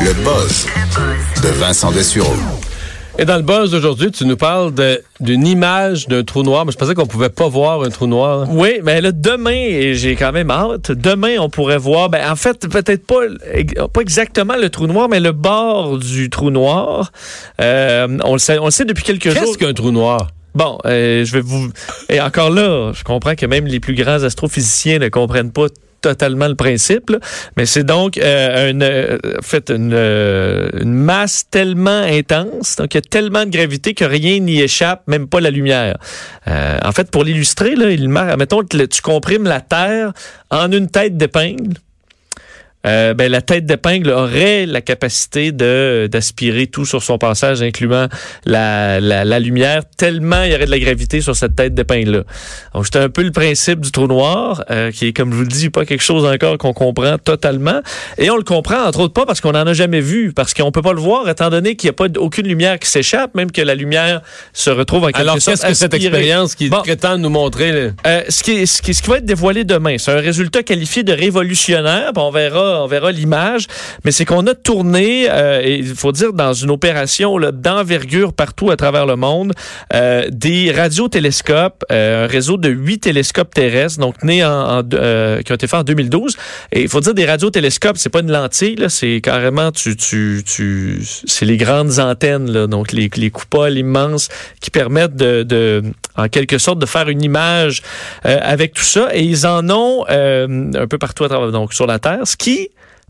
Le buzz de Vincent Dessureau. Et dans le buzz d'aujourd'hui, tu nous parles d'une image d'un trou noir, mais je pensais qu'on pouvait pas voir un trou noir. Oui, mais là, demain, et j'ai quand même hâte, demain, on pourrait voir, ben, en fait, peut-être pas, pas exactement le trou noir, mais le bord du trou noir. Euh, on, le sait, on le sait depuis quelques jours. Qu'est-ce qu'un trou noir? Bon, euh, je vais vous... Et encore là, je comprends que même les plus grands astrophysiciens ne comprennent pas totalement le principe, mais c'est donc euh, une, euh, fait une, euh, une, masse tellement intense, donc il y a tellement de gravité que rien n'y échappe, même pas la lumière. En fait, pour l'illustrer, là, il mettons que tu comprimes la Terre en une tête d'épingle. Euh, ben, la tête d'épingle aurait la capacité de d'aspirer tout sur son passage, incluant la, la, la, lumière, tellement il y aurait de la gravité sur cette tête d'épingle-là. Donc, c'est un peu le principe du trou noir, euh, qui est, comme je vous le dis, pas quelque chose encore qu'on comprend totalement. Et on le comprend, entre autres, pas parce qu'on n'en a jamais vu, parce qu'on peut pas le voir, étant donné qu'il n'y a pas aucune lumière qui s'échappe, même que la lumière se retrouve en quelque Alors, sorte qu'est-ce que cette expérience qui prétend nous montrer? Euh, ce, qui, ce, qui, ce qui va être dévoilé demain, c'est un résultat qualifié de révolutionnaire. on verra on verra l'image, mais c'est qu'on a tourné, euh, il faut dire dans une opération d'envergure partout à travers le monde, euh, des radiotélescopes, euh, un réseau de huit télescopes terrestres, donc nés en, qui ont été faits en 2012. Et il faut dire des radiotélescopes, c'est pas une lentille, c'est carrément tu tu tu, c'est les grandes antennes, donc les, les coupoles immenses qui permettent de, de en quelque sorte de faire une image avec tout ça. Et ils en ont un peu partout à travers, donc sur la Terre, ce qui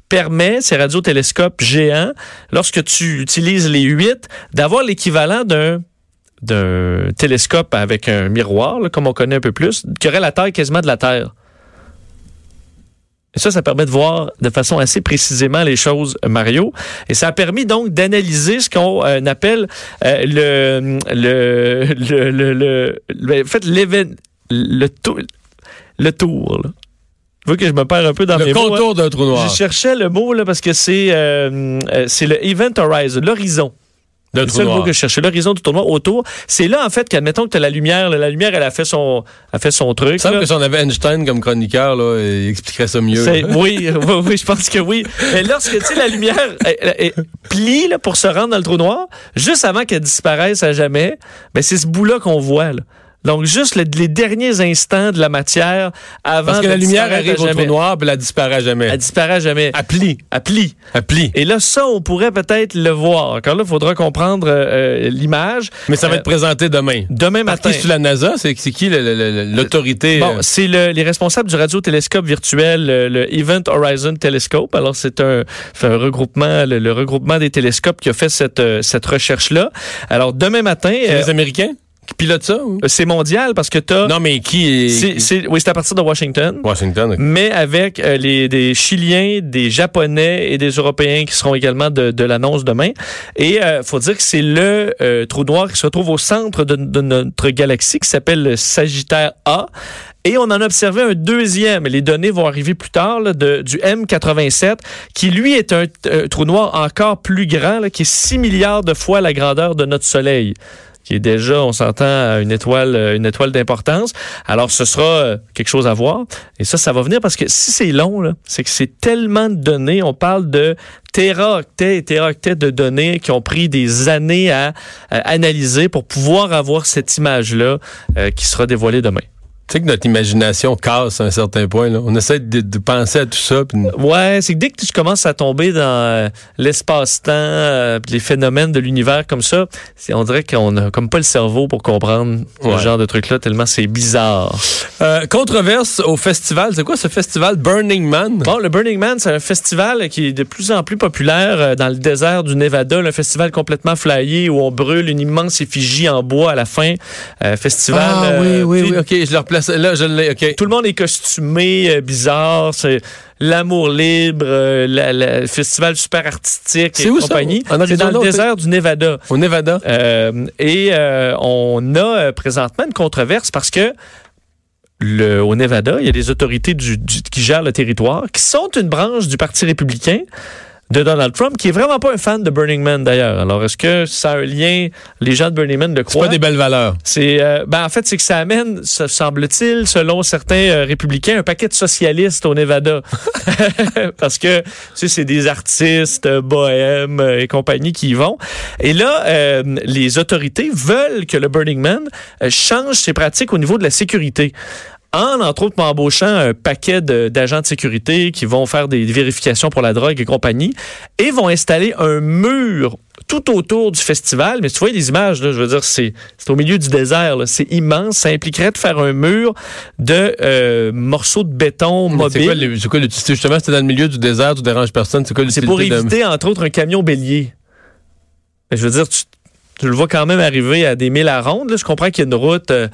permet, ces radiotélescopes géants, lorsque tu utilises les huit, d'avoir l'équivalent d'un d'un télescope avec un miroir, comme on connaît un peu plus, qui aurait la taille quasiment de la Terre. Et ça, ça permet de voir de façon assez précisément les choses, Mario. Et ça a permis donc d'analyser ce qu'on euh, appelle euh, le, le, le, le, le, en fait, l'événement, le, le tour, là. Vous que je me perds un peu dans le mes mots. Le contour d'un trou noir. Je cherchais le mot là, parce que c'est euh, c'est le Event Horizon, l'horizon. C'est le mot que je cherchais, l'horizon du tournoi autour. C'est là, en fait, qu'admettons que tu as la lumière. la lumière, elle a fait son, a fait son truc. Ça que si on avait Einstein comme chroniqueur, là, il expliquerait ça mieux. Oui, oui, oui, je pense que oui. Mais lorsque, tu la lumière elle, elle, plie là, pour se rendre dans le trou noir, juste avant qu'elle disparaisse à jamais, ben, c'est ce bout-là qu'on voit. Là. Donc, juste les, les, derniers instants de la matière avant Parce que la lumière arrive au trou noir, puis elle disparaît jamais. Elle disparaît jamais. Elle plie. Elle plie. Elle plie. Et là, ça, on pourrait peut-être le voir. Encore là, il faudra comprendre euh, l'image. Mais ça va euh, être présenté demain. Demain matin. Qui sur la NASA? C'est qui l'autorité? Bon, c'est le, les responsables du radiotélescope virtuel, le, le Event Horizon Telescope. Alors, c'est un, un, regroupement, le, le, regroupement des télescopes qui a fait cette, cette recherche-là. Alors, demain matin... C'est les Américains? Qui pilote ça? Ou? C'est mondial parce que tu as. Non, mais qui est. c'est oui, c'est à partir de Washington. Washington. Okay. Mais avec euh, les, des Chiliens, des Japonais et des Européens qui seront également de, de l'annonce demain. Et euh, faut dire que c'est le euh, trou noir qui se trouve au centre de, de notre galaxie qui s'appelle le Sagittaire A. Et on en a observé un deuxième. Les données vont arriver plus tard là, de, du M87, qui lui est un, un trou noir encore plus grand, là, qui est 6 milliards de fois la grandeur de notre Soleil qui est déjà, on s'entend, une étoile, une étoile d'importance. Alors, ce sera quelque chose à voir. Et ça, ça va venir parce que si c'est long, c'est que c'est tellement de données. On parle de téraoctets et téraoctets de données qui ont pris des années à, à analyser pour pouvoir avoir cette image-là euh, qui sera dévoilée demain. Tu sais que notre imagination casse à un certain point. Là. On essaie de, de penser à tout ça. Pis... Ouais, c'est que dès que tu commences à tomber dans euh, l'espace-temps, euh, les phénomènes de l'univers comme ça, on dirait qu'on a comme pas le cerveau pour comprendre ouais. ce genre de truc-là, tellement c'est bizarre. Euh, controverse au festival. C'est quoi ce festival? Burning Man? Bon, le Burning Man, c'est un festival qui est de plus en plus populaire dans le désert du Nevada. Un festival complètement flyé où on brûle une immense effigie en bois à la fin. festival. Ah oui, oui, oui, ok, je le replace Là, je l'ai, OK. Tout le monde est costumé, euh, bizarre. C'est l'amour libre, euh, la, la, le festival super artistique C'est et où compagnie. Ça? En C'est dans le désert du Nevada. Au Nevada. Euh, et on a présentement une controverse parce que le, au Nevada, il y a des autorités du, du, qui gèrent le territoire, qui sont une branche du Parti républicain. De Donald Trump, qui est vraiment pas un fan de Burning Man d'ailleurs. Alors, est-ce que ça a un lien, les gens de Burning Man le croient? C'est pas des belles valeurs. C'est, euh, ben, en fait, c'est que ça amène, se semble-t-il, selon certains euh, républicains, un paquet de socialistes au Nevada. Parce que, tu sais, c'est des artistes, euh, bohèmes et compagnie qui y vont. Et là, les autorités veulent que le Burning Man change ses pratiques au niveau de la sécurité en, entre autres, embauchant un paquet d'agents de, sécurité qui vont faire des vérifications pour la drogue et compagnie, et vont installer un mur tout autour du festival. Mais tu vois les images, là, je veux dire, c'est au milieu du désert. C'est immense. Ça impliquerait de faire un mur de euh, morceaux de béton mobile. C'est quoi l'utilité? Justement, c'était dans le milieu du désert, tu déranges personne. C'est quoi C'est pour éviter, entre autres, un camion bélier. Je veux dire, tu, tu le vois quand même arriver à des milles à ronde. Je comprends qu'il y a une route, euh,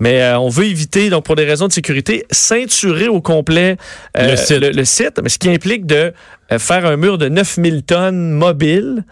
mais euh, on veut éviter, donc pour des raisons de sécurité, ceinturer au complet euh, le, site. le, site, mais ce qui implique de faire un mur de 9000 tonnes mobile.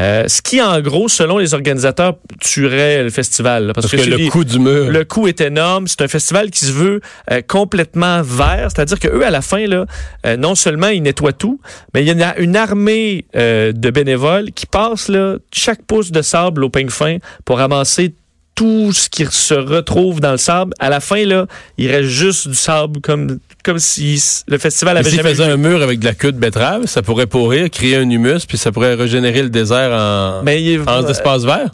Euh, ce qui, en gros, selon les organisateurs, tuerait le festival. parce, que, le coût du mur. Le coût est énorme. C'est un festival qui se veut euh, complètement vert. C'est-à-dire qu'eux, à la fin, là, euh, non seulement ils nettoient tout, mais il y a une armée de bénévoles qui passent là, chaque pouce de sable au peigne fin pour ramasser tout ce qui se retrouve dans le sable. À la fin, là, il reste juste du sable, comme, comme si le festival avait jamais... faisait un mur avec de la queue de betterave, ça pourrait pourrir, créer un humus, puis ça pourrait régénérer le désert en, mais en espace vert?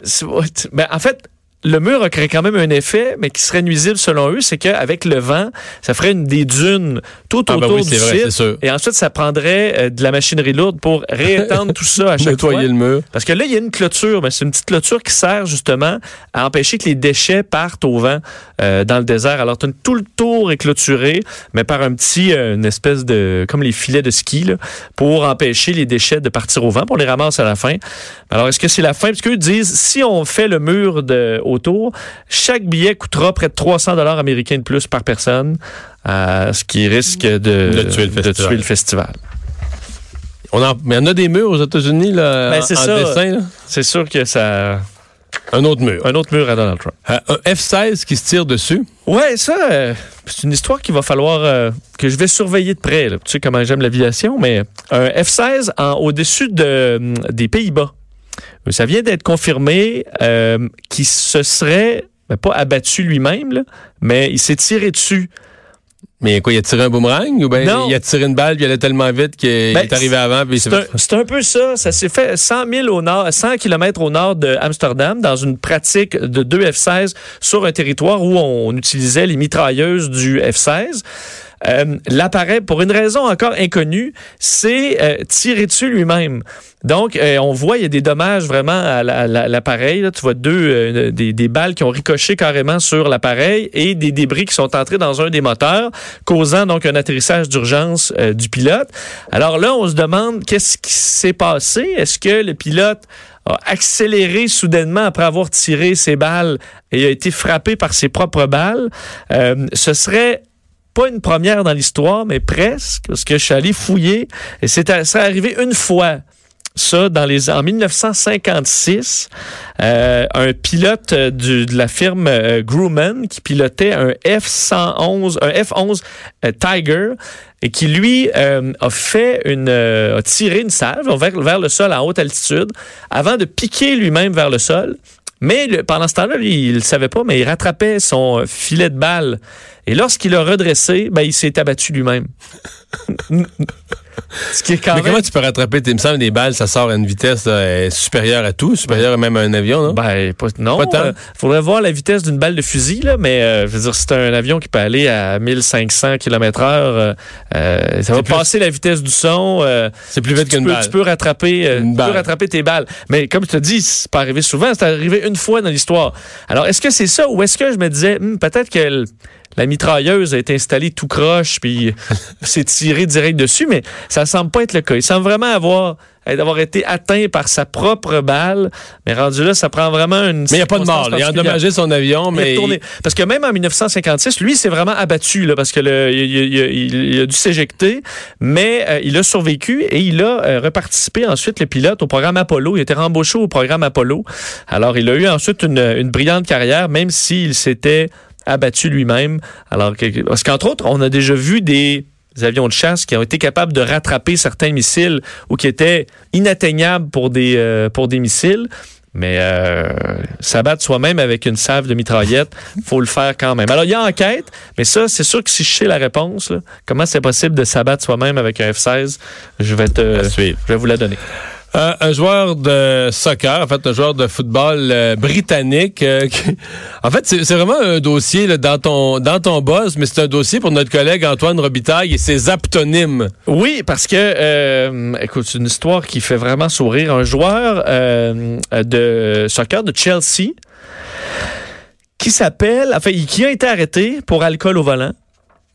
Ben, en fait, le mur a créé quand même un effet, mais qui serait nuisible selon eux, c'est qu'avec le vent, ça ferait une, des dunes tout ah, ben autour du site. Et ensuite, ça prendrait euh, de la machinerie lourde pour réétendre tout ça à chaque Nettoyer le mur. Parce que là, il y a une clôture, mais c'est une petite clôture qui sert justement à empêcher que les déchets partent au vent euh, dans le désert. Alors, tout le tour est clôturé, mais par un petit, euh, une espèce de, comme les filets de ski, là, pour empêcher les déchets de partir au vent, pour les ramasser à la fin. Alors, est-ce que c'est la fin? Parce qu'eux disent, si on fait le mur de autour. Chaque billet coûtera près de 300 dollars américains de plus par personne, euh, ce qui risque de, tuer, le festival. On en, mais en a des murs aux États-Unis là, ben, en, dessin. C'est sûr que ça. Un autre mur. Un autre mur à Donald Trump. Euh, un F-16 qui se tire dessus. Ouais, ça, euh, c'est une histoire qu'il va falloir que je vais surveiller de près. Tu sais comment j'aime l'aviation, mais un F-16 au-dessus de, des Pays-Bas. Ça vient d'être confirmé euh, qu'il se serait ben, pas abattu lui-même, mais il s'est tiré dessus. Mais quoi, il a tiré un boomerang ou bien il a tiré une balle puis il allait tellement vite qu'il ben, est arrivé avant C'est un, un, peu ça. Ça s'est fait 100 000 au nord, 100 km au nord de Amsterdam dans une pratique de deux F-16 sur un territoire où on utilisait les mitrailleuses du F-16. Euh, l'appareil, pour une raison encore inconnue, c'est euh, tiré dessus lui-même. Donc, euh, on voit, il y a des dommages vraiment à l'appareil. Tu vois deux, des, des, balles qui ont ricoché carrément sur l'appareil et des débris qui sont entrés dans un des moteurs, causant donc un atterrissage d'urgence du pilote. Alors là, on se demande qu'est-ce qui s'est passé? Est-ce que le pilote a accéléré soudainement après avoir tiré ses balles et a été frappé par ses propres balles? ce serait pas une première dans l'histoire, mais presque, parce que je suis allé fouiller et c'est arrivé une fois. Ça dans les en 1956 euh, un pilote de la firme euh, Grumman qui pilotait un F111 un F11 euh, Tiger et qui lui a fait une a tiré une salve vers, vers le sol à haute altitude avant de piquer lui-même vers le sol mais pendant ce temps-là, il ne savait pas, mais il rattrapait son filet de balle. Et lorsqu'il a redressé, ben, il s'est abattu lui-même. Ce qui est quand Mais comment tu peux rattraper, il me semble, des balles, ça sort à une vitesse supérieure à tout, supérieure même à un avion, non? Ben, non. Il euh, faudrait voir la vitesse d'une balle de fusil, là, mais euh, je veux dire, c'est un avion qui peut aller à 1500 km heure. Euh, ça va passer la vitesse du son. c'est plus vite qu'une balle. Tu peux rattraper, tu peux rattraper tes balles. Mais comme je te dis, c'est pas arrivé souvent, c'est arrivé une fois dans l'histoire. Alors, est-ce que c'est ça ou est-ce que je me disais, hmm, peut-être que la mitrailleuse a été installée tout croche, puis s'est tiré direct dessus, mais ça semble pas être le cas. Il semble vraiment avoir d'avoir été atteint par sa propre balle. Mais rendu là, ça prend vraiment une. Mais il n'y a pas de mort. Il a endommagé son avion, mais. Parce que même en 1956, lui, s'est vraiment abattu, là, parce que le, il, a dû s'éjecter, mais euh, il a survécu et il a euh, reparticipé ensuite, le pilote, au programme Apollo. Il a été rembauché au programme Apollo. Alors, il a eu ensuite une, une brillante carrière, même s'il s'était abattu lui-même. Alors parce qu'entre autres, on a déjà vu des avions de chasse qui ont été capables de rattraper certains missiles ou qui étaient inatteignables pour des, euh, pour des missiles. Mais euh, s'abattre soi-même avec une salve de mitraillette, faut le faire quand même. Alors, il y a enquête, mais ça, c'est sûr que si je sais la réponse, là, comment c'est possible de s'abattre soi-même avec un F-16, je vais te, je vais vous la donner. Euh, un joueur de soccer, en fait, un joueur de football euh, britannique. euh, qui- en fait, c'est vraiment un dossier là, dans ton dans ton boss, mais c'est un dossier pour notre collègue Antoine Robitaille et ses aptonymes. Oui, parce que, écoute, c'est une histoire qui fait vraiment sourire. Un joueur de soccer de Chelsea qui s'appelle, enfin, qui a été arrêté pour alcool au volant.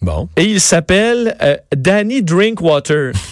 Bon. Et il s'appelle Danny Drinkwater.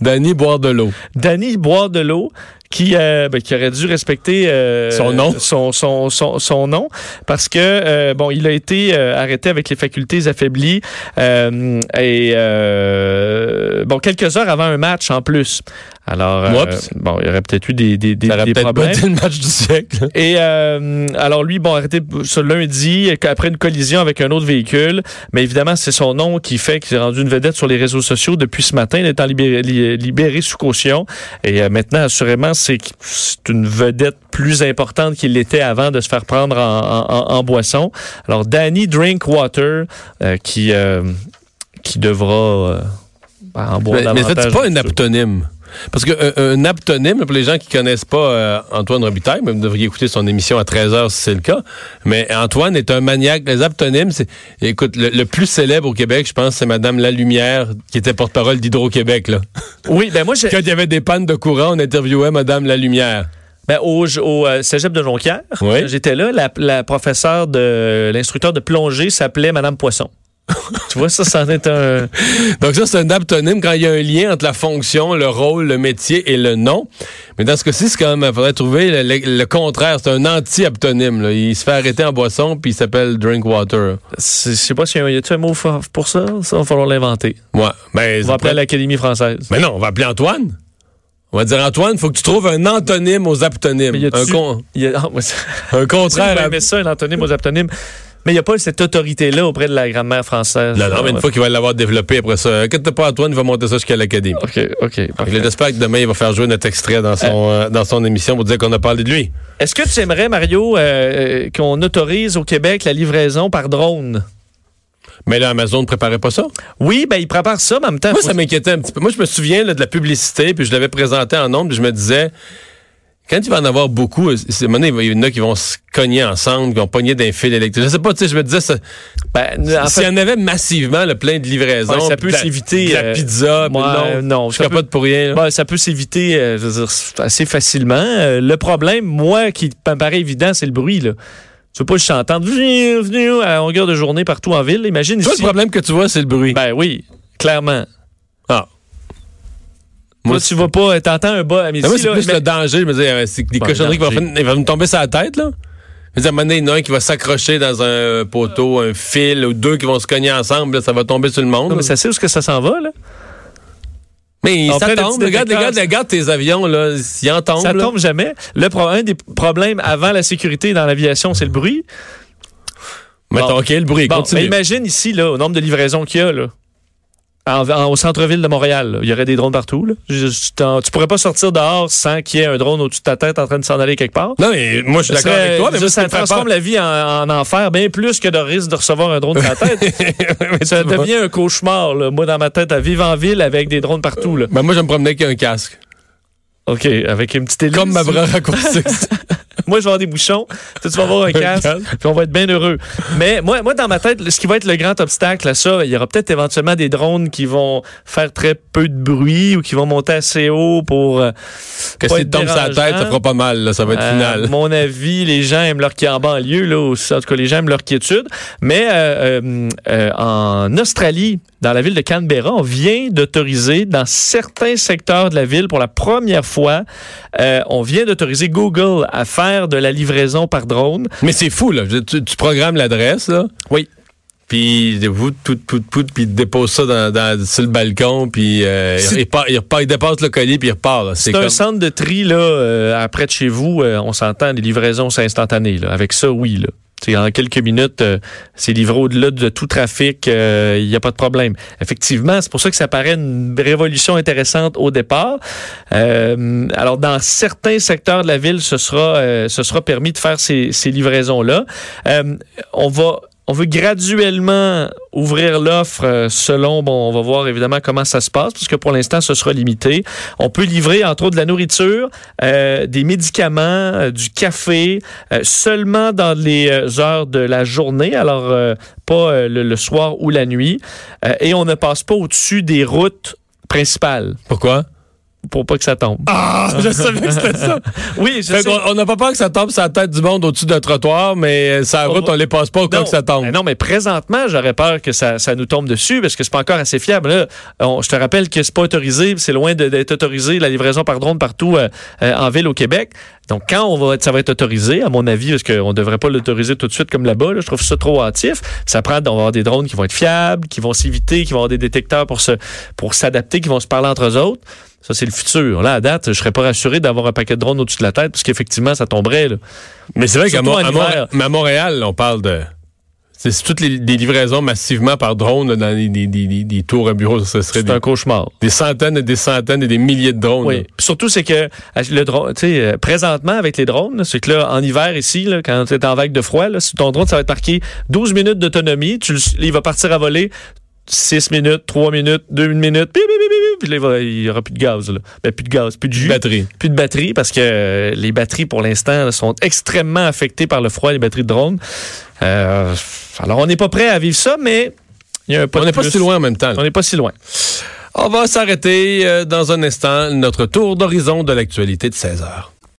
Danny boire de l'eau. Danny boire de l'eau qui, euh, ben, qui aurait dû respecter euh, Son nom. son, son, son, son nom parce que euh, bon il a été euh, arrêté avec les facultés affaiblies euh, et euh, bon quelques heures avant un match en plus alors euh, bon il y aurait peut-être eu des, des, des, Ça aurait des peut-être pas problèmes été le match du siècle. et euh, alors lui, bon, arrêté ce lundi après une collision avec un autre véhicule. Mais évidemment, c'est son nom qui fait qu'il s'est rendu une vedette sur les réseaux sociaux depuis ce matin. Il est en libéré, li- libéré sous caution. Et maintenant, assurément, c'est une vedette plus importante qu'il l'était avant de se faire prendre en, en- en- en boisson. Alors, Danny Drinkwater, euh, qui, euh, qui devra euh, ben, en boire Mais, mais davantage. c'est pas un aptonyme. Parce qu'un un aptonyme, pour les gens qui connaissent pas euh, Antoine Robitaille, mais vous devriez écouter son émission à 13h si c'est le cas, mais Antoine est un maniaque. Les aptonymes, c'est... Écoute, le, le plus célèbre au Québec, je pense, c'est Madame Lalumière, qui était porte-parole d'Hydro-Québec. Là. Oui, ben moi, j'ai- Quand il y avait des pannes de courant, on interviewait Madame Lalumière. Ben, au au euh, cégep de Jonquière, Oui. j'étais là. La, la professeure de l'instructeur de plongée s'appelait Madame Poisson. tu vois, ça, ça en est un. Donc ça, c'est un aptonyme quand il y a un lien entre la fonction, le rôle, le métier et le nom. Mais dans ce cas-ci, c'est quand même, il faudrait trouver le, le- le contraire. C'est un anti-aptonyme. là. Il se fait arrêter en boisson, puis il s'appelle Drinkwater. Je sais pas s'il y a un, mot pour ça? Ça va falloir l'inventer. Ouais. Ben, On va appeler l'Académie française. Mais non, on va appeler Antoine. On va dire Antoine, faut que tu trouves un antonyme aux aptonymes. Mais y a-tu- Un, con- Il y a, ah, un contraire. à- ça, un antonyme aux aptonymes. Mais il n'y a pas cette autorité-là auprès de la grammaire française. Non, non, mais une fois qu'il va l'avoir développé après ça, inquiète pas, Antoine, il va monter ça jusqu'à l'Académie. OK, OK. J'espère que demain, il va faire jouer notre extrait dans son, euh, dans son émission pour dire qu'on a parlé de lui. Est-ce que tu aimerais, Mario, euh, euh, qu'on autorise au Québec la livraison par drone? Mais là, Amazon ne préparait pas ça? Oui, ben, il prépare ça, mais en même temps. Moi, faut- ça m'inquiétait un petit peu. Moi, je me souviens là, de la publicité, puis je l'avais présenté en nombre, puis je me disais, quand il va en avoir beaucoup, euh, c'est, donné, il y en a qui vont se cogner ensemble, qui vont pogner d'un fil électrique. Je sais pas, tu sais, je me disais, ça, Ben, en s'il y en avait massivement, le plein de livraisons, Ouais, ça peut de la- s'éviter, de la euh, pizza, ouais, non, non, je ça capote pour rien. là. Ben, ça peut s'éviter euh, je veux dire, assez facilement. Euh, le problème, moi, qui me paraît évident, c'est le bruit. Là. Tu veux pas juste entendre à longueur de journée partout en ville. Imagine Toi, ici. le problème que tu vois, c'est le bruit. Ben oui, clairement. Moi, tu vas pas, t'entends un bas. Mais Mais moi, c'est plus mais- le danger. Je me disais, euh, c'est des cochonneries qui vont, faire- me tomber sur la tête, là. Je veux dire, à un moment donné, il y en a un qui va s'accrocher dans un poteau, un fil, ou deux qui vont se cogner ensemble, là, ça va tomber sur le monde. Non, mais ça sait où est-ce que ça s'en va, là? Mais ça tombe. Regarde, regarde, regarde tes avions, là. S'ils en tombent, Ça là. tombe jamais. Le pro- un des problèmes avant la sécurité dans l'aviation, c'est le bruit. Mettons, Bon. OK, le bruit, Bon, continue. mais imagine ici, là, au nombre de livraisons qu'il y a, là. En- en- au centre-ville de Montréal, là. il y aurait des drones partout. Là. Je- je- t'en- tu pourrais pas sortir dehors sans qu'il y ait un drone au-dessus de ta tête en train de s'en aller quelque part? Non, mais moi, je suis Ça d'accord avec toi, mais moi, ça fait transforme la vie en, en enfer bien plus que de risque de recevoir un drone sur la tête. Mais ça vois. devient un cauchemar, là. moi, dans ma tête, à vivre en ville avec des drones partout. Là. Ben, moi, je me promenais avec un casque. OK, avec une petite hélice. Comme ma bras raccourcie. Moi, je vais avoir des bouchons. Toi, tu vas avoir un casque. Puis on va être bien heureux. Mais moi, moi, dans ma tête, ce qui va être le grand obstacle à ça, il y aura peut-être éventuellement des drones qui vont faire très peu de bruit ou qui vont monter assez haut pour. euh, que pas s'il être tombe sur la tête, ça fera pas mal, là. Ça va être À final. mon avis, les gens aiment leur qui en banlieue, là, aussi. en tout cas, les gens aiment leur quiétude. Mais euh, euh, euh, en Australie, dans la ville de Canberra, on vient d'autoriser dans certains secteurs de la ville, pour la première fois, euh, on vient d'autoriser Google à faire de la livraison par drone. Mais c'est fou, là. Tu, tu programmes l'adresse, là. Oui. Puis, vous, tout, tout, tout, puis dépose ça dans, dans- sur le balcon, puis euh, il, repart- il repart- il dépasse le colis, puis il repart. C'est C'est un comme... centre de tri là, euh, après de chez vous. euh, on s'entend, les livraisons, c'est instantané. Là. Avec ça, oui. Là. En quelques minutes, euh, c'est livré au-delà de tout trafic, euh, il n'y a pas de problème. Effectivement, c'est pour ça que ça paraît une révolution intéressante au départ. Euh, alors, dans certains secteurs de la ville, ce sera, ce sera permis de faire ces, ces livraisons-là. on va on veut graduellement ouvrir l'offre euh, selon, bon, on va voir évidemment comment ça se passe, parce que pour l'instant, ce sera limité. On peut livrer, entre autres, de la nourriture, euh, des médicaments, euh, du café, seulement dans les heures de la journée, alors pas le, soir ou la nuit. et on ne passe pas au-dessus des routes principales. Pourquoi? Pour pas que ça tombe. Ah, je savais que c'était ça. oui, je sais. On n'a pas peur que ça tombe sur la tête du monde au-dessus d'un trottoir, mais sa route, on les passe pas au cas que ça tombe. non, mais présentement, j'aurais peur que ça, ça, nous tombe dessus parce que c'est pas encore assez fiable. Là, je te rappelle que c'est pas autorisé, c'est loin d'être autorisé la livraison par drone partout euh, euh, en ville au Québec. Donc, quand on va, ça va être autorisé, à mon avis, parce qu'on ne devrait pas l'autoriser tout de suite comme là-bas, là, je trouve ça trop hâtif. Ça prend, on va avoir des drones qui vont être fiables, qui vont s'éviter, qui vont avoir des détecteurs pour se, pour s'adapter, qui vont se parler entre eux autres. Ça, c'est le futur. Là, à date, je serais pas rassuré d'avoir un paquet de drones au-dessus de la tête, parce qu'effectivement, ça tomberait. Là. Mais c'est vrai qu'à Montréal, on parle de c'est toutes les, livraisons massivement par drone dans des, tours à bureau, ce serait C'est un cauchemar. Des centaines et des centaines et des milliers de drones. Oui. surtout, c'est que le drone, tu sais, euh, présentement avec les drones, c'est que là, en hiver ici, là, quand tu es en vague de froid, là, ton drone, ça va être marqué 12 minutes d'autonomie. Tu, il va partir à voler 6 minutes, 3 minutes, 2 minutes, puis là, il n'y aura plus de gaz. Là. Ben, plus de gaz, plus de jus. Batterie. Plus de batterie parce que euh, les batteries, pour l'instant, sont extrêmement affectées par le froid, les batteries de drone. Euh, alors, on n'est pas prêt à vivre ça, mais il y a un On n'est pas si loin en même temps. On n'est pas si loin. On va s'arrêter euh, dans un instant, notre tour d'horizon de l'actualité de 16 heures.